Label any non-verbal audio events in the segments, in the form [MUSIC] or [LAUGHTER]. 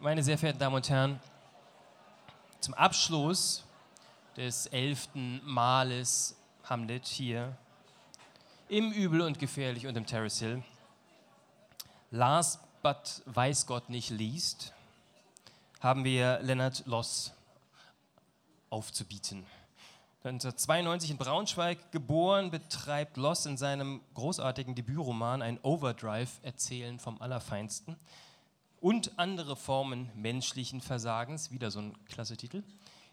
meine sehr verehrten Damen und Herren, zum Abschluss des elften Males Hamlet hier im Übel und Gefährlich und im Terrace Hill. Last but weiß Gott nicht liest, haben wir Leonard Loss aufzubieten. 1992 in Braunschweig geboren, betreibt Loss in seinem großartigen Debütroman ein Overdrive-Erzählen vom Allerfeinsten und andere Formen menschlichen Versagens, wieder so ein klasse Titel.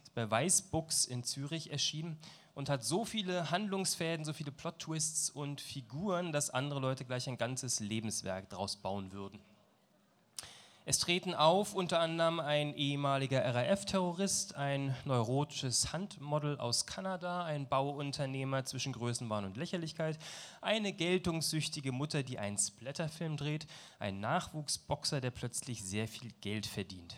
Ist bei Weißbuchs in Zürich erschienen und hat so viele Handlungsfäden, so viele Plot-Twists und Figuren, dass andere Leute gleich ein ganzes Lebenswerk daraus bauen würden. Es treten auf unter anderem ein ehemaliger RAF-Terrorist, ein neurotisches Handmodel aus Kanada, ein Bauunternehmer zwischen Größenwahn und Lächerlichkeit, eine geltungssüchtige Mutter, die einen Splatterfilm dreht, ein Nachwuchsboxer, der plötzlich sehr viel Geld verdient.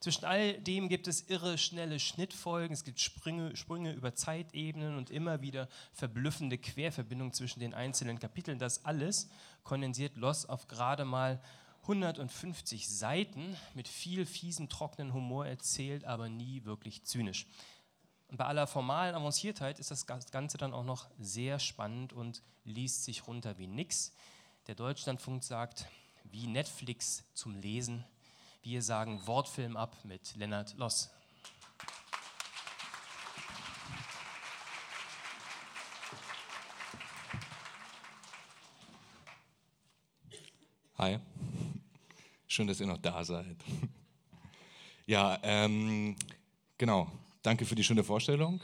Zwischen all dem gibt es irre, schnelle Schnittfolgen, es gibt Sprünge, Sprünge über Zeitebenen und immer wieder verblüffende Querverbindungen zwischen den einzelnen Kapiteln. Das alles kondensiert Loss auf gerade mal 150 Seiten mit viel fiesen, trockenen Humor erzählt, aber nie wirklich zynisch. Und bei aller formalen Avanciertheit ist das Ganze dann auch noch sehr spannend und liest sich runter wie nix. Der Deutschlandfunk sagt, wie Netflix zum Lesen. Wir sagen Wortfilm ab mit Lennart Loss. Hi. Schön, dass ihr noch da seid. [LAUGHS] Ja, ähm, genau. Danke für die schöne Vorstellung.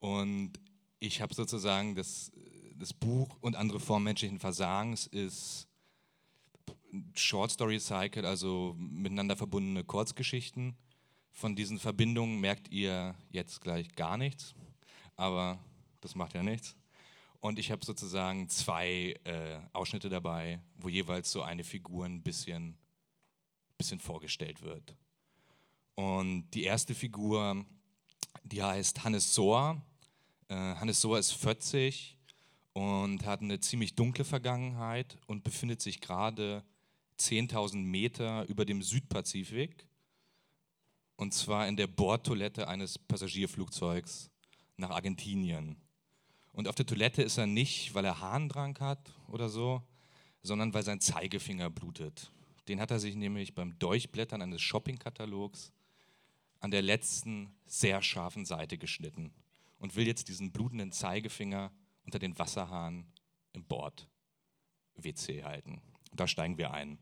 Und ich habe sozusagen das, das Buch und andere Formen menschlichen Versagens ist Short Story Cycle, also miteinander verbundene Kurzgeschichten. Von diesen Verbindungen merkt ihr jetzt gleich gar nichts, aber das macht ja nichts. Und ich habe sozusagen zwei äh, Ausschnitte dabei, wo jeweils so eine Figur ein bisschen bisschen vorgestellt wird. Und die erste Figur, die heißt Hannes Sohr. Äh, Hannes Sohr ist 40 und hat eine ziemlich dunkle Vergangenheit und befindet sich gerade 10.000 Meter über dem Südpazifik. Und zwar in der Bordtoilette eines Passagierflugzeugs nach Argentinien. Und auf der Toilette ist er nicht, weil er Harndrang hat oder so, sondern weil sein Zeigefinger blutet. Den hat er sich nämlich beim Durchblättern eines Shoppingkatalogs an der letzten sehr scharfen Seite geschnitten und will jetzt diesen blutenden Zeigefinger unter den Wasserhahn im Bord-WC halten. Und da steigen wir ein.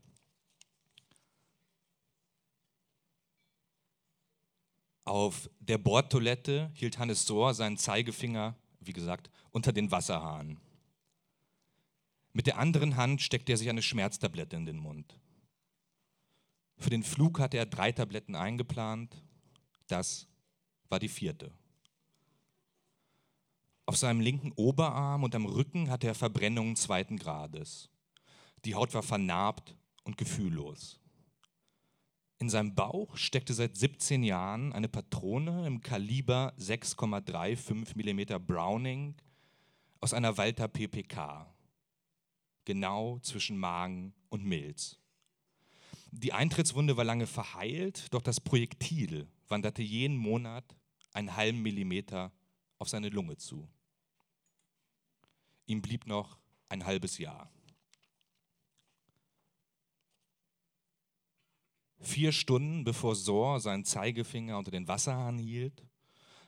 Auf der Bordtoilette hielt Hannes Sohr seinen Zeigefinger, wie gesagt, unter den Wasserhahn. Mit der anderen Hand steckte er sich eine Schmerztablette in den Mund. Für den Flug hatte er drei Tabletten eingeplant. Das war die vierte. Auf seinem linken Oberarm und am Rücken hatte er Verbrennungen zweiten Grades. Die Haut war vernarbt und gefühllos. In seinem Bauch steckte seit 17 Jahren eine Patrone im Kaliber 6,35 mm Browning aus einer Walter PPK, genau zwischen Magen und Milz. Die Eintrittswunde war lange verheilt, doch das Projektil wanderte jeden Monat einen halben Millimeter auf seine Lunge zu. Ihm blieb noch ein halbes Jahr. Vier Stunden bevor Sor seinen Zeigefinger unter den Wasserhahn hielt,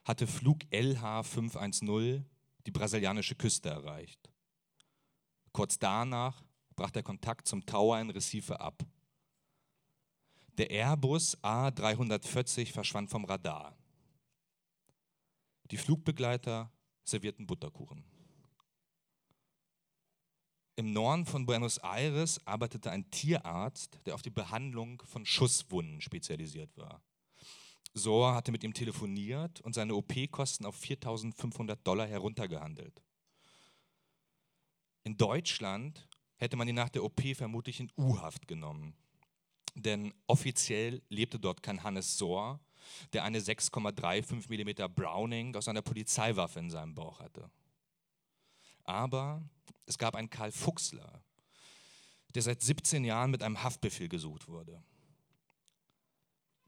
hatte Flug LH 510 die brasilianische Küste erreicht. Kurz danach brach der Kontakt zum Tower in Recife ab. Der Airbus A340 verschwand vom Radar. Die Flugbegleiter servierten Butterkuchen. Im Norden von Buenos Aires arbeitete ein Tierarzt, der auf die Behandlung von Schusswunden spezialisiert war. Sohr hatte mit ihm telefoniert und seine OP-Kosten auf 4.500 Dollar heruntergehandelt. In Deutschland hätte man ihn nach der OP vermutlich in U-Haft genommen denn offiziell lebte dort kein Hannes Sohr, der eine 6,35 mm Browning aus einer Polizeiwaffe in seinem Bauch hatte. Aber es gab einen Karl Fuchsler, der seit 17 Jahren mit einem Haftbefehl gesucht wurde.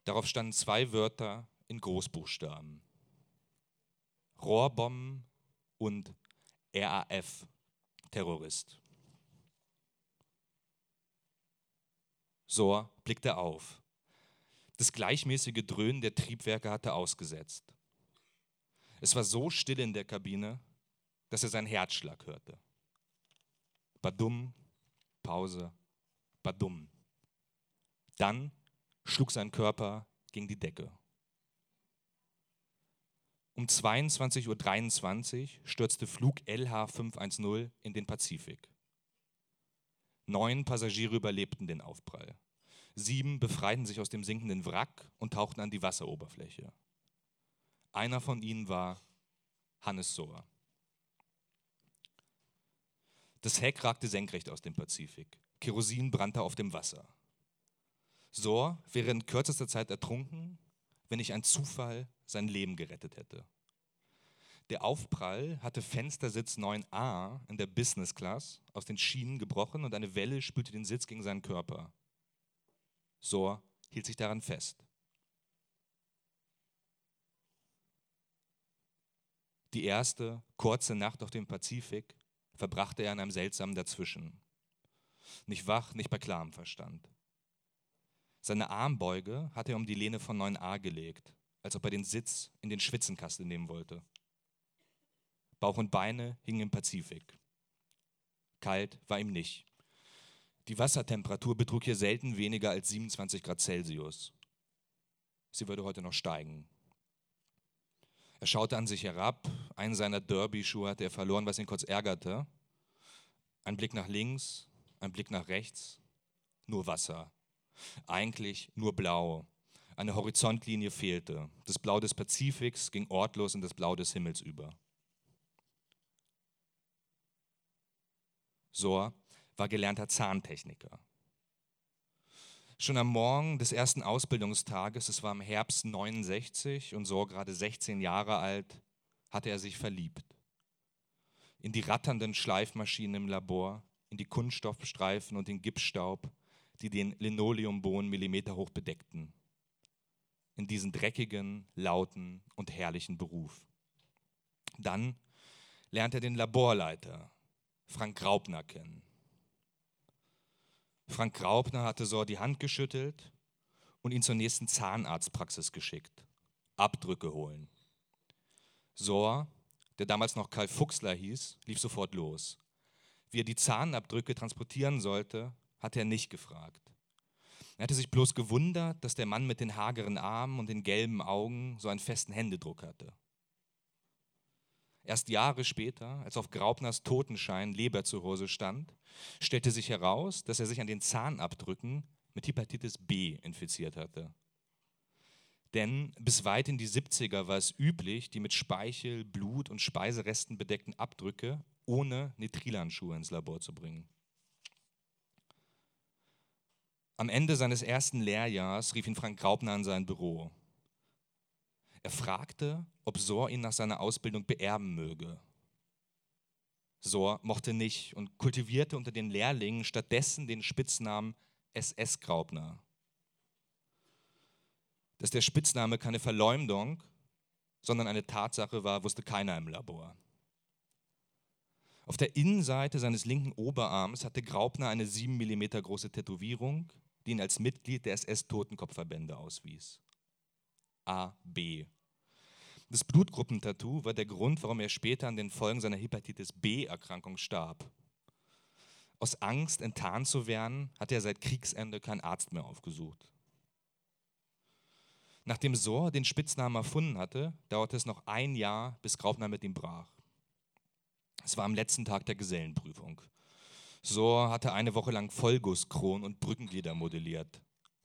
Darauf standen zwei Wörter in Großbuchstaben. Rohrbomben und RAF, Terrorist. Sor blickte auf. Das gleichmäßige Dröhnen der Triebwerke hatte ausgesetzt. Es war so still in der Kabine, dass er seinen Herzschlag hörte. Badum, Pause, badum. Dann schlug sein Körper gegen die Decke. Um 22.23 Uhr stürzte Flug LH510 in den Pazifik. Neun Passagiere überlebten den Aufprall. Sieben befreiten sich aus dem sinkenden Wrack und tauchten an die Wasseroberfläche. Einer von ihnen war Hannes Sohr. Das Heck ragte senkrecht aus dem Pazifik. Kerosin brannte auf dem Wasser. Sohr wäre in kürzester Zeit ertrunken, wenn nicht ein Zufall sein Leben gerettet hätte. Der Aufprall hatte Fenstersitz 9a in der Business Class aus den Schienen gebrochen und eine Welle spülte den Sitz gegen seinen Körper. Sohr hielt sich daran fest. Die erste kurze Nacht auf dem Pazifik verbrachte er in einem seltsamen Dazwischen. Nicht wach, nicht bei klarem Verstand. Seine Armbeuge hatte er um die Lehne von 9a gelegt, als ob er den Sitz in den Schwitzenkasten nehmen wollte. Bauch und Beine hingen im Pazifik. Kalt war ihm nicht. Die Wassertemperatur betrug hier selten weniger als 27 Grad Celsius. Sie würde heute noch steigen. Er schaute an sich herab. Einen seiner Derby-Schuhe hatte er verloren, was ihn kurz ärgerte. Ein Blick nach links, ein Blick nach rechts. Nur Wasser. Eigentlich nur blau. Eine Horizontlinie fehlte. Das Blau des Pazifiks ging ortlos in das Blau des Himmels über. Sohr war gelernter Zahntechniker. Schon am Morgen des ersten Ausbildungstages, es war im Herbst 69 und so gerade 16 Jahre alt, hatte er sich verliebt. In die ratternden Schleifmaschinen im Labor, in die Kunststoffstreifen und den Gipsstaub, die den Linoleumbohnen millimeterhoch bedeckten. In diesen dreckigen, lauten und herrlichen Beruf. Dann lernt er den Laborleiter, Frank Graupner, kennen. Frank Graupner hatte so die Hand geschüttelt und ihn zur nächsten Zahnarztpraxis geschickt. Abdrücke holen. Sohr, der damals noch Karl Fuchsler hieß, lief sofort los. Wie er die Zahnabdrücke transportieren sollte, hatte er nicht gefragt. Er hatte sich bloß gewundert, dass der Mann mit den hageren Armen und den gelben Augen so einen festen Händedruck hatte. Erst Jahre später, als auf Graupners Totenschein Leberzirrhose stand, stellte sich heraus, dass er sich an den Zahnabdrücken mit Hepatitis B infiziert hatte. Denn bis weit in die 70er war es üblich, die mit Speichel, Blut und Speiseresten bedeckten Abdrücke ohne Nitrilanschuhe ins Labor zu bringen. Am Ende seines ersten Lehrjahrs rief ihn Frank Graupner in sein Büro. Er fragte, ob Sor ihn nach seiner Ausbildung beerben möge. Sor mochte nicht und kultivierte unter den Lehrlingen stattdessen den Spitznamen SS Graupner. Dass der Spitzname keine Verleumdung, sondern eine Tatsache war, wusste keiner im Labor. Auf der Innenseite seines linken Oberarms hatte Graupner eine 7 mm große Tätowierung, die ihn als Mitglied der SS-Totenkopfverbände auswies. AB das Blutgruppentattoo war der Grund, warum er später an den Folgen seiner Hepatitis B-Erkrankung starb. Aus Angst, enttarnt zu werden, hatte er seit Kriegsende keinen Arzt mehr aufgesucht. Nachdem Sohr den Spitznamen erfunden hatte, dauerte es noch ein Jahr, bis Graupner mit ihm brach. Es war am letzten Tag der Gesellenprüfung. Sohr hatte eine Woche lang Vollgusskronen und Brückenglieder modelliert,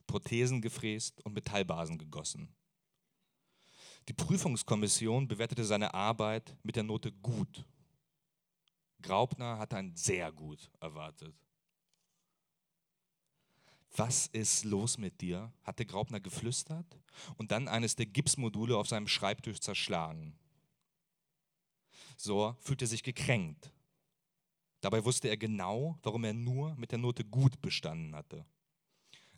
Prothesen gefräst und Metallbasen gegossen. Die Prüfungskommission bewertete seine Arbeit mit der Note gut. Graupner hatte ein sehr gut erwartet. Was ist los mit dir? hatte Graupner geflüstert und dann eines der Gipsmodule auf seinem Schreibtisch zerschlagen. Sohr fühlte sich gekränkt. Dabei wusste er genau, warum er nur mit der Note gut bestanden hatte.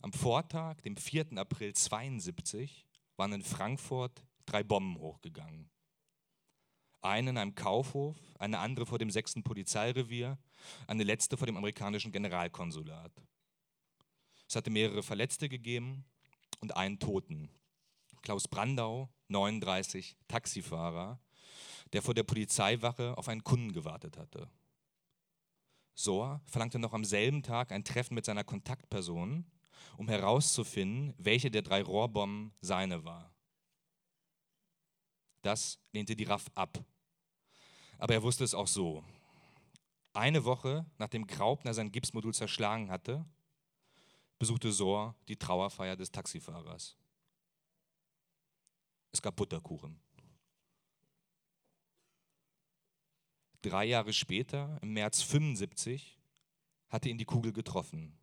Am Vortag, dem 4. April 72, waren in Frankfurt drei Bomben hochgegangen. Eine in einem Kaufhof, eine andere vor dem 6. Polizeirevier, eine letzte vor dem amerikanischen Generalkonsulat. Es hatte mehrere Verletzte gegeben und einen Toten. Klaus Brandau, 39, Taxifahrer, der vor der Polizeiwache auf einen Kunden gewartet hatte. Sohr verlangte noch am selben Tag ein Treffen mit seiner Kontaktperson, um herauszufinden, welche der drei Rohrbomben seine war. Das lehnte die RAF ab. Aber er wusste es auch so. Eine Woche nachdem Graupner sein Gipsmodul zerschlagen hatte, besuchte Sohr die Trauerfeier des Taxifahrers. Es gab Butterkuchen. Drei Jahre später, im März 75, hatte ihn die Kugel getroffen.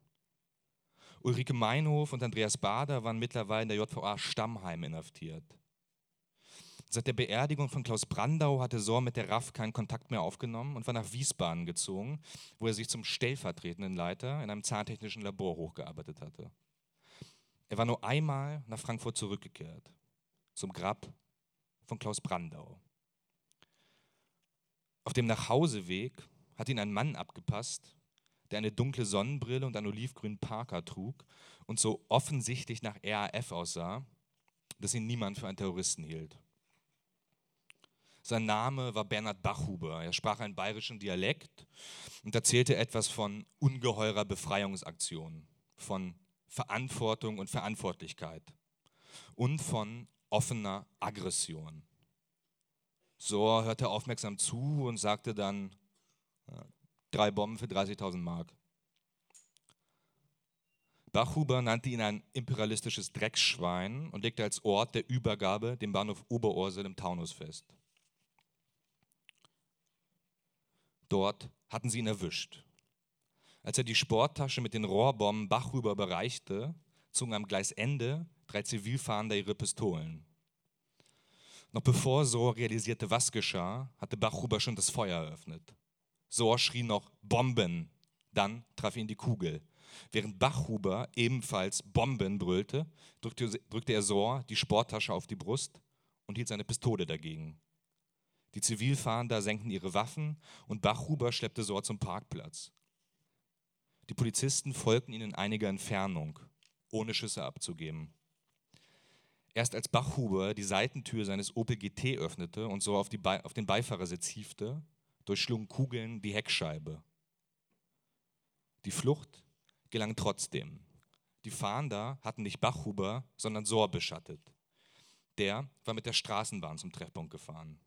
Ulrike Meinhof und Andreas Bader waren mittlerweile in der JVA Stammheim inhaftiert. Seit der Beerdigung von Klaus Brandau hatte Sohr mit der RAF keinen Kontakt mehr aufgenommen und war nach Wiesbaden gezogen, wo er sich zum stellvertretenden Leiter in einem zahntechnischen Labor hochgearbeitet hatte. Er war nur einmal nach Frankfurt zurückgekehrt, zum Grab von Klaus Brandau. Auf dem Nachhauseweg hat ihn ein Mann abgepasst, der eine dunkle Sonnenbrille und einen olivgrünen Parker trug und so offensichtlich nach RAF aussah, dass ihn niemand für einen Terroristen hielt. Sein Name war Bernhard Bachhuber. Er sprach einen bayerischen Dialekt und erzählte etwas von ungeheurer Befreiungsaktion, von Verantwortung und Verantwortlichkeit und von offener Aggression. So hörte er aufmerksam zu und sagte dann, drei Bomben für 30.000 Mark. Bachhuber nannte ihn ein imperialistisches Drecksschwein und legte als Ort der Übergabe den Bahnhof Oberursel im Taunus fest. Dort hatten sie ihn erwischt. Als er die Sporttasche mit den Rohrbomben Bachhuber bereichte, zogen am Gleisende drei Zivilfahrende ihre Pistolen. Noch bevor Sohr realisierte, was geschah, hatte Bachhuber schon das Feuer eröffnet. Sohr schrie noch Bomben. Dann traf ihn die Kugel. Während Bachhuber ebenfalls Bomben brüllte, drückte, drückte er Sohr die Sporttasche auf die Brust und hielt seine Pistole dagegen. Die Zivilfahnder senkten ihre Waffen und Bachhuber schleppte Sohr zum Parkplatz. Die Polizisten folgten ihnen in einiger Entfernung, ohne Schüsse abzugeben. Erst als Bachhuber die Seitentür seines Opel GT öffnete und so auf, auf den Beifahrersitz hiefte, durchschlugen Kugeln die Heckscheibe. Die Flucht gelang trotzdem. Die Fahnder hatten nicht Bachhuber, sondern Sohr beschattet. Der war mit der Straßenbahn zum Treffpunkt gefahren.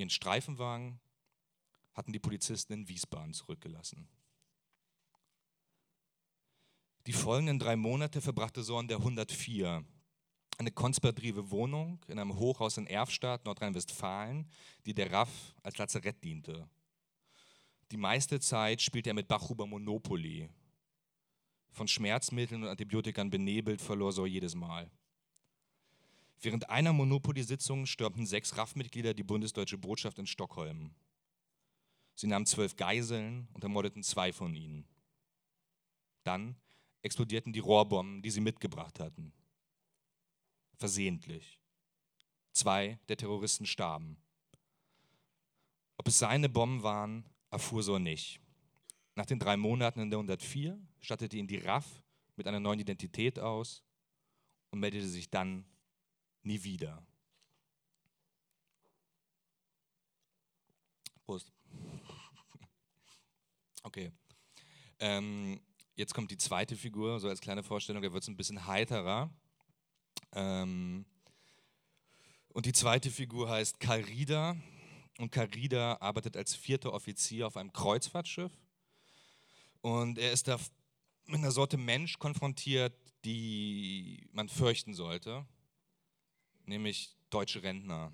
Ihren Streifenwagen hatten die Polizisten in Wiesbaden zurückgelassen. Die folgenden drei Monate verbrachte Sohr in der 104, eine konspirative Wohnung in einem Hochhaus in Erfstadt, Nordrhein-Westfalen, die der RAF als Lazarett diente. Die meiste Zeit spielte er mit Bachhuber Monopoly. Von Schmerzmitteln und Antibiotikern benebelt verlor so jedes Mal. Während einer Monopoly-Sitzung stürmten sechs RAF-Mitglieder die bundesdeutsche Botschaft in Stockholm. Sie nahmen zwölf Geiseln und ermordeten zwei von ihnen. Dann explodierten die Rohrbomben, die sie mitgebracht hatten versehentlich. Zwei der Terroristen starben. Ob es seine Bomben waren, erfuhr so nicht. Nach den drei Monaten in der 104 stattete ihn die RAF mit einer neuen Identität aus und meldete sich dann nie wieder. Prost. [LAUGHS] Okay. Ähm, jetzt kommt die zweite Figur, so als kleine Vorstellung, da wird es ein bisschen heiterer. Ähm, und die zweite Figur heißt Karl Rieder. Und Karl Rieder arbeitet als vierter Offizier auf einem Kreuzfahrtschiff. Und er ist da mit einer Sorte Mensch konfrontiert, die man fürchten sollte, nämlich deutsche Rentner.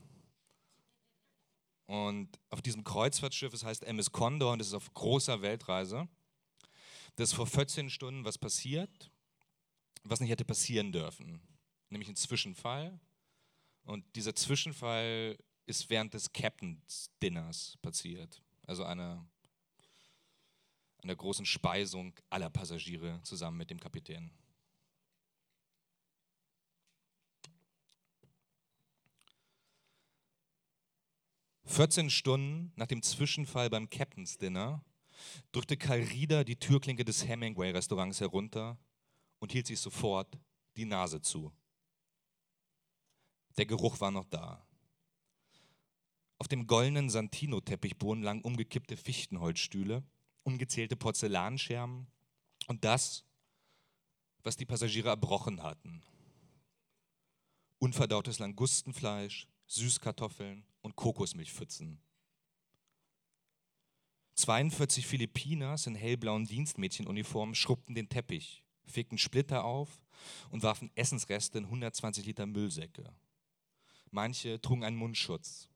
Und auf diesem Kreuzfahrtschiff, es heißt MS Condor und es ist auf großer Weltreise, das ist vor 14 Stunden was passiert, was nicht hätte passieren dürfen nämlich ein Zwischenfall. Und dieser Zwischenfall ist während des Captain's Dinners passiert. Also eine, an der großen Speisung aller Passagiere zusammen mit dem Kapitän. Vierzehn Stunden nach dem Zwischenfall beim Captain's Dinner drückte Karl Rieder die Türklinke des Hemingway-Restaurants herunter und hielt sich sofort die Nase zu. Der Geruch war noch da. Auf dem goldenen Santino-Teppichboden lagen umgekippte Fichtenholzstühle, ungezählte Porzellanscherben und das, was die Passagiere erbrochen hatten. Unverdautes Langustenfleisch, Süßkartoffeln und Kokosmilchpfützen. 42 Philippinas in hellblauen Dienstmädchenuniformen schrubbten den Teppich, fegten Splitter auf und warfen Essensreste in 120 Liter Müllsäcke. Manche trugen einen Mundschutz.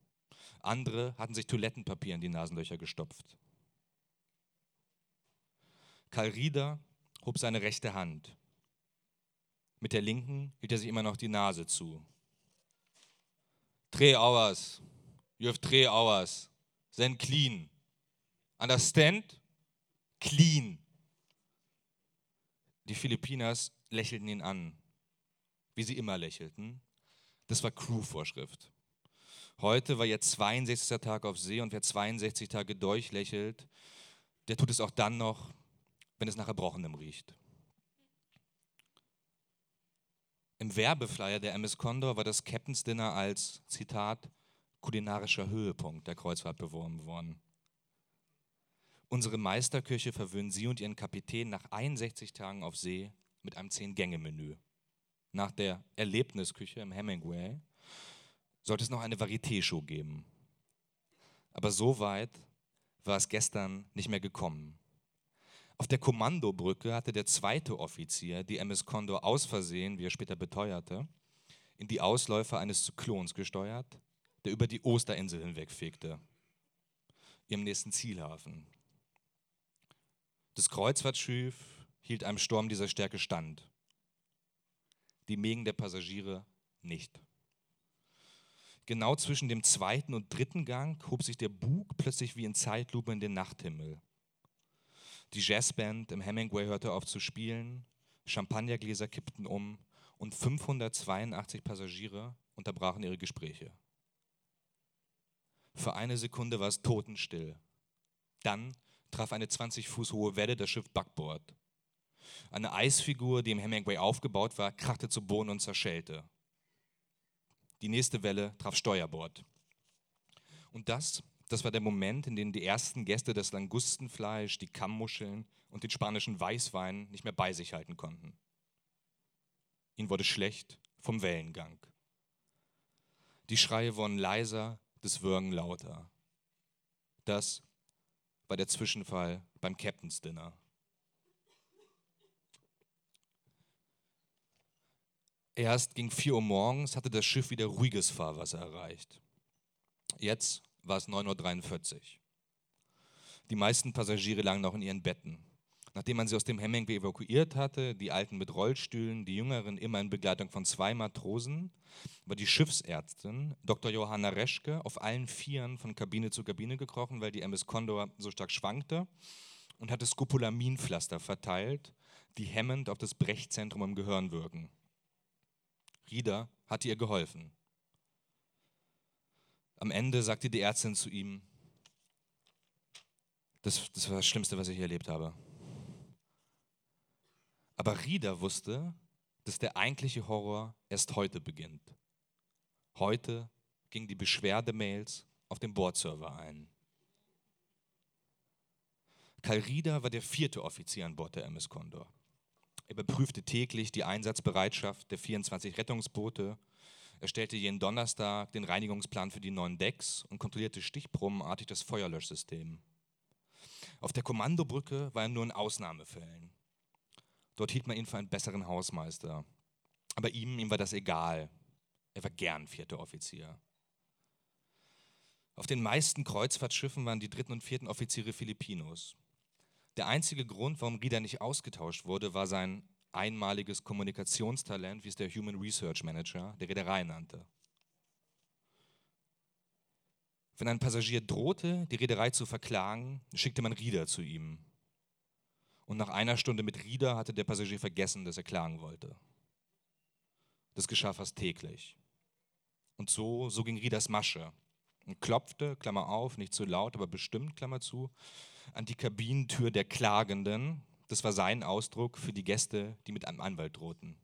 Andere hatten sich Toilettenpapier in die Nasenlöcher gestopft. Karl Rieder hob seine rechte Hand. Mit der linken hielt er sich immer noch die Nase zu. Three hours. You have three hours. Then clean. Understand? Clean. Die Philippinas lächelten ihn an, wie sie immer lächelten. Das war Crew-Vorschrift. Heute war jetzt 62. Tag auf See und wer 62 Tage durchlächelt, der tut es auch dann noch, wenn es nach Erbrochenem riecht. Im Werbeflyer der MS Condor war das Captain's Dinner als, Zitat, kulinarischer Höhepunkt der Kreuzfahrt beworben worden. Unsere Meisterküche verwöhnen Sie und Ihren Kapitän nach 61 Tagen auf See mit einem Zehn-Gänge-Menü. Nach der Erlebnisküche im Hemingway sollte es noch eine Varieté-Show geben. Aber so weit war es gestern nicht mehr gekommen. Auf der Kommandobrücke hatte der zweite Offizier die MS Condor aus Versehen, wie er später beteuerte, in die Ausläufer eines Zyklons gesteuert, der über die Osterinsel hinwegfegte, ihrem nächsten Zielhafen. Das Kreuzfahrtschiff hielt einem Sturm dieser Stärke stand. Die Mägen der Passagiere nicht. Genau zwischen dem zweiten und dritten Gang hob sich der Bug plötzlich wie in Zeitlupe in den Nachthimmel. Die Jazzband im Hemingway hörte auf zu spielen, Champagnergläser kippten um und 582 Passagiere unterbrachen ihre Gespräche. Für eine Sekunde war es totenstill. Dann traf eine 20 Fuß hohe Welle das Schiff Backbord. Eine Eisfigur, die im Hemingway aufgebaut war, krachte zu Boden und zerschellte. Die nächste Welle traf Steuerbord. Und das das war der Moment, in dem die ersten Gäste das Langustenfleisch, die Kammmuscheln und den spanischen Weißwein nicht mehr bei sich halten konnten. Ihnen wurde schlecht vom Wellengang. Die Schreie wurden leiser, das Würgen lauter. Das war der Zwischenfall beim Captain's Dinner. Erst gegen 4 Uhr morgens hatte das Schiff wieder ruhiges Fahrwasser erreicht. Jetzt war es 9.43 Uhr. Die meisten Passagiere lagen noch in ihren Betten. Nachdem man sie aus dem Hemingway evakuiert hatte, die Alten mit Rollstühlen, die Jüngeren immer in Begleitung von zwei Matrosen, war die Schiffsärztin Dr. Johanna Reschke auf allen Vieren von Kabine zu Kabine gekrochen, weil die MS Condor so stark schwankte und hatte Scopolaminpflaster verteilt, die hemmend auf das Brechzentrum im Gehirn wirken. Rieder hatte ihr geholfen. Am Ende sagte die Ärztin zu ihm, das, das war das Schlimmste, was ich erlebt habe. Aber Rieder wusste, dass der eigentliche Horror erst heute beginnt. Heute ging die Beschwerdemails auf dem Bordserver ein. Karl Rieder war der vierte Offizier an Bord der MS Condor. Er überprüfte täglich die Einsatzbereitschaft der 24 Rettungsboote er stellte jeden Donnerstag den Reinigungsplan für die neuen Decks und kontrollierte stichprobenartig das Feuerlöschsystem. Auf der Kommandobrücke war er nur in Ausnahmefällen. Dort hielt man ihn für einen besseren Hausmeister. Aber ihm, ihm war das egal. Er war gern vierter Offizier. Auf den meisten Kreuzfahrtschiffen waren die dritten und vierten Offiziere Filipinos. Der einzige Grund, warum Rieder nicht ausgetauscht wurde, war sein einmaliges Kommunikationstalent, wie es der Human Research Manager der Reederei nannte. Wenn ein Passagier drohte, die Reederei zu verklagen, schickte man Rieder zu ihm. Und nach einer Stunde mit Rieder hatte der Passagier vergessen, dass er klagen wollte. Das geschah fast täglich. Und so, so ging Rieders Masche und klopfte, Klammer auf, nicht zu laut, aber bestimmt, Klammer zu, an die Kabinentür der Klagenden. Das war sein Ausdruck für die Gäste, die mit einem Anwalt drohten.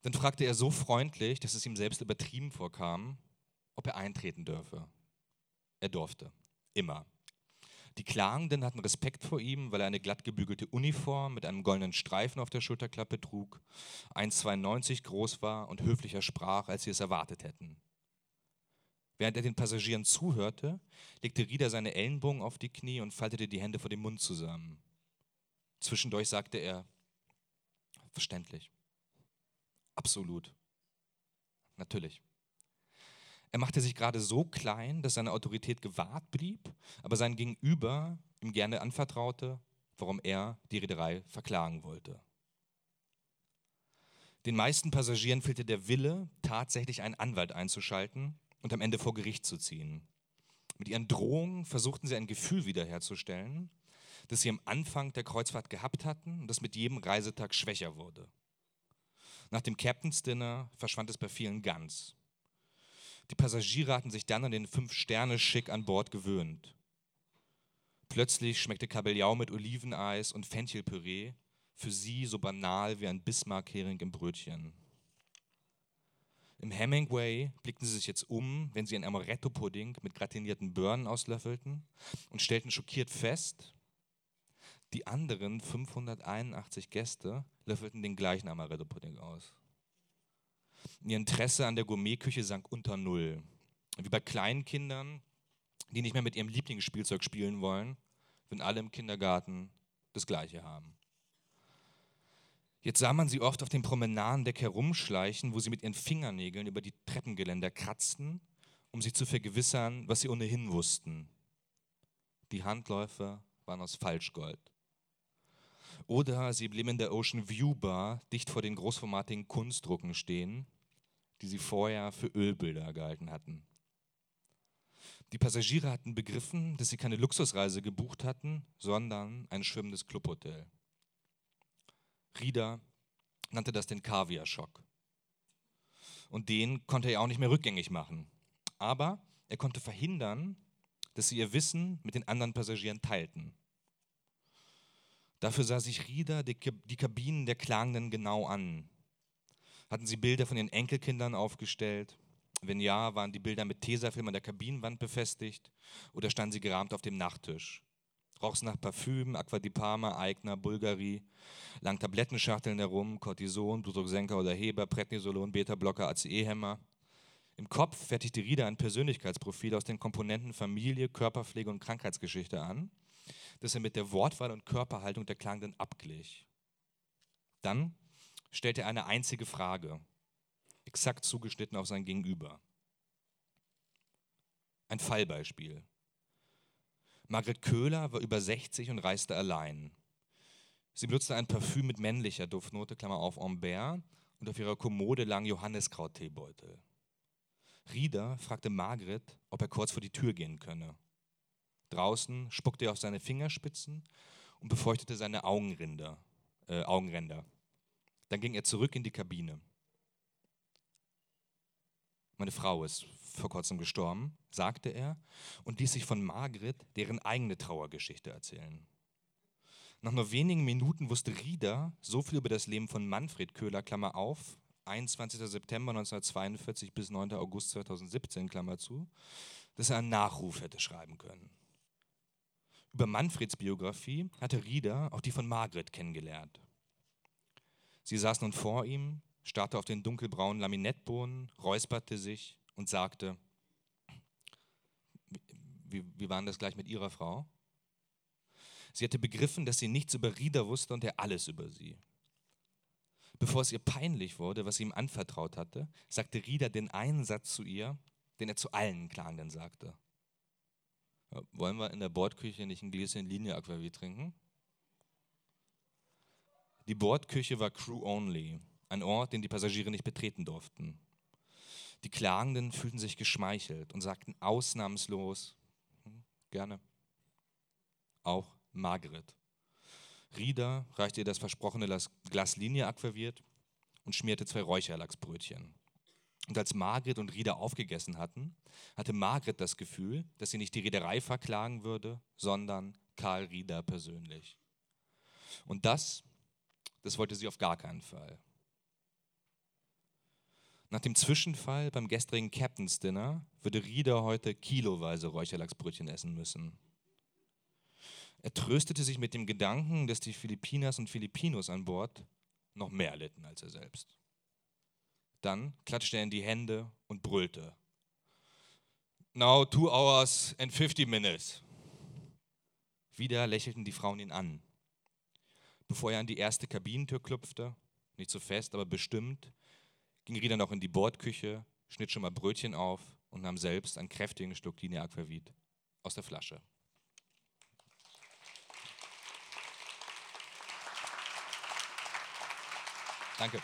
Dann fragte er so freundlich, dass es ihm selbst übertrieben vorkam, ob er eintreten dürfe. Er durfte. Immer. Die Klagenden hatten Respekt vor ihm, weil er eine glatt gebügelte Uniform mit einem goldenen Streifen auf der Schulterklappe trug, 1,92 groß war und höflicher sprach, als sie es erwartet hätten. Während er den Passagieren zuhörte, legte Rieder seine Ellenbogen auf die Knie und faltete die Hände vor dem Mund zusammen. Zwischendurch sagte er, verständlich, absolut, natürlich. Er machte sich gerade so klein, dass seine Autorität gewahrt blieb, aber sein Gegenüber ihm gerne anvertraute, warum er die Reederei verklagen wollte. Den meisten Passagieren fehlte der Wille, tatsächlich einen Anwalt einzuschalten und am Ende vor Gericht zu ziehen. Mit ihren Drohungen versuchten sie ein Gefühl wiederherzustellen, das sie am Anfang der Kreuzfahrt gehabt hatten und das mit jedem Reisetag schwächer wurde. Nach dem Captain's Dinner verschwand es bei vielen ganz. Die Passagiere hatten sich dann an den Fünf-Sterne-Schick an Bord gewöhnt. Plötzlich schmeckte Kabeljau mit Oliveneis und Fenchelpüree für sie so banal wie ein Bismarck-Hering im Brötchen. Im Hemingway blickten sie sich jetzt um, wenn sie einen Amaretto-Pudding mit gratinierten Birnen auslöffelten und stellten schockiert fest, die anderen 581 Gäste löffelten den gleichen Amaretto-Pudding aus. Ihr Interesse an der Gourmetküche sank unter Null. Wie bei kleinen Kindern, die nicht mehr mit ihrem Lieblingsspielzeug spielen wollen, wenn alle im Kindergarten das Gleiche haben. Jetzt sah man sie oft auf dem Promenadendeck herumschleichen, wo sie mit ihren Fingernägeln über die Treppengeländer kratzten, um sich zu vergewissern, was sie ohnehin wussten. Die Handläufe waren aus Falschgold. Oder sie blieben in der Ocean View Bar dicht vor den großformatigen Kunstdrucken stehen, die sie vorher für Ölbilder gehalten hatten. Die Passagiere hatten begriffen, dass sie keine Luxusreise gebucht hatten, sondern ein schwimmendes Clubhotel. Rieder nannte das den Kaviar-Schock. Und den konnte er auch nicht mehr rückgängig machen. Aber er konnte verhindern, dass sie ihr Wissen mit den anderen Passagieren teilten. Dafür sah sich Rieder die, Kabinen der Klagenden genau an. Hatten sie Bilder von ihren Enkelkindern aufgestellt? Wenn ja, waren die Bilder mit Tesafilm an der Kabinenwand befestigt oder standen sie gerahmt auf dem Nachttisch? Roch es nach Parfüm, Aqua Eigner, Bulgari, lang Tablettenschachteln herum, Cortison, Blutdrucksenker oder Heber, Prednisolon, Beta-Blocker, ACE-Hämmer. Im Kopf fertigte Rieder ein Persönlichkeitsprofil aus den Komponenten Familie, Körperpflege und Krankheitsgeschichte an, das er mit der Wortwahl und Körperhaltung der Klagenden abglich. Dann stellte er eine einzige Frage, exakt zugeschnitten auf sein Gegenüber. Ein Fallbeispiel. Margret Köhler war über 60 und reiste allein. Sie benutzte ein Parfüm mit männlicher Duftnote, Klammer auf, Ambert, und auf ihrer Kommode lagen Johanniskraut-Teebeutel. Rieder fragte Margret, ob er kurz vor die Tür gehen könne. Draußen spuckte er auf seine Fingerspitzen und befeuchtete seine Augenrinder, äh, Augenränder. Dann ging er zurück in die Kabine. Meine Frau ist vor kurzem gestorben, sagte er und ließ sich von Margret deren eigene Trauergeschichte erzählen. Nach nur wenigen Minuten wusste Rieder so viel über das Leben von Manfred Köhler, Klammer auf, 21. September 1942 bis 9. August 2017, Klammer zu, dass er einen Nachruf hätte schreiben können. Über Manfreds Biografie hatte Rieder auch die von Margret kennengelernt. Sie saß nun vor ihm, starrte auf den dunkelbraunen Laminattboden, räusperte sich und sagte, wie, wie war das gleich mit ihrer Frau? Sie hatte begriffen, dass sie nichts über Rieder wusste und er alles über sie. Bevor es ihr peinlich wurde, was sie ihm anvertraut hatte, sagte Rieder den einen Satz zu ihr, den er zu allen Klagenden sagte. Wollen wir in der Bordküche nicht ein Gläschen Linie Aquavit trinken? Die Bordküche war crew-only, ein Ort, den die Passagiere nicht betreten durften. Die Klagenden fühlten sich geschmeichelt und sagten ausnahmslos, hm, gerne, auch Margaret. Rieder reichte ihr das versprochene Glas Linie aquaviert und schmierte zwei Räucherlachsbrötchen. Und als Margret und Rieder aufgegessen hatten, hatte Margret das Gefühl, dass sie nicht die Reederei verklagen würde, sondern Karl Rieder persönlich. Und das, das wollte sie auf gar keinen Fall. Nach dem Zwischenfall beim gestrigen Captain's Dinner würde Rieder heute kiloweise Räucherlachsbrötchen essen müssen. Er tröstete sich mit dem Gedanken, dass die Philippinas und Filipinos an Bord noch mehr litten als er selbst. Dann klatschte er in die Hände und brüllte. Now two hours and 50 minutes. Wieder lächelten die Frauen ihn an. Bevor er an die erste Kabinentür klopfte, nicht so fest, aber bestimmt, ging Rieder noch in die Bordküche, schnitt schon mal Brötchen auf und nahm selbst einen kräftigen Schluck Linie Aquavit aus der Flasche. Danke.